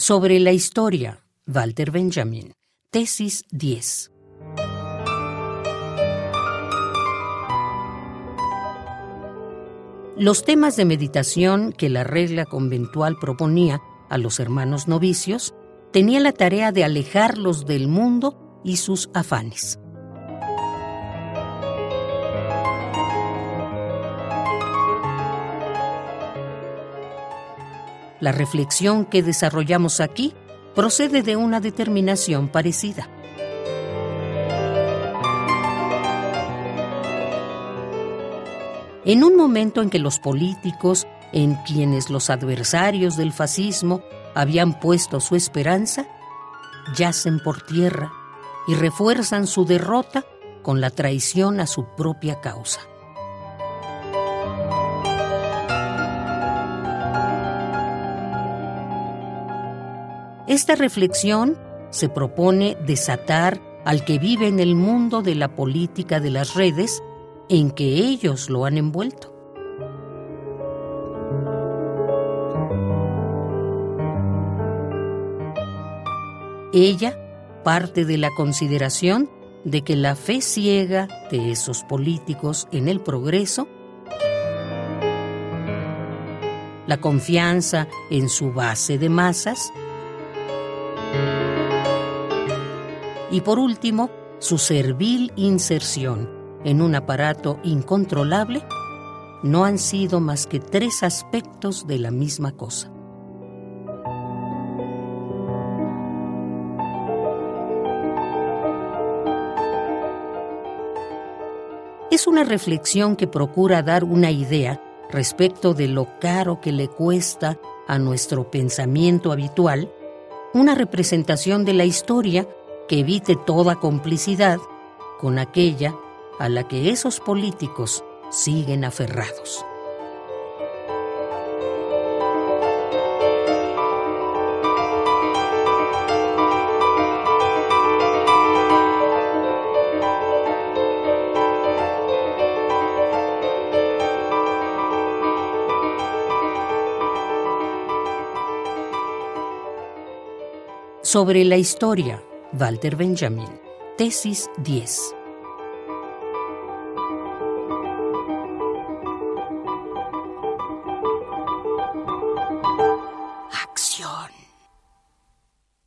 Sobre la historia, Walter Benjamin, tesis 10. Los temas de meditación que la regla conventual proponía a los hermanos novicios tenían la tarea de alejarlos del mundo y sus afanes. La reflexión que desarrollamos aquí procede de una determinación parecida. En un momento en que los políticos, en quienes los adversarios del fascismo habían puesto su esperanza, yacen por tierra y refuerzan su derrota con la traición a su propia causa. Esta reflexión se propone desatar al que vive en el mundo de la política de las redes en que ellos lo han envuelto. Ella parte de la consideración de que la fe ciega de esos políticos en el progreso, la confianza en su base de masas, y por último, su servil inserción en un aparato incontrolable no han sido más que tres aspectos de la misma cosa. Es una reflexión que procura dar una idea respecto de lo caro que le cuesta a nuestro pensamiento habitual una representación de la historia que evite toda complicidad con aquella a la que esos políticos siguen aferrados. Sobre la historia Walter Benjamin, tesis 10.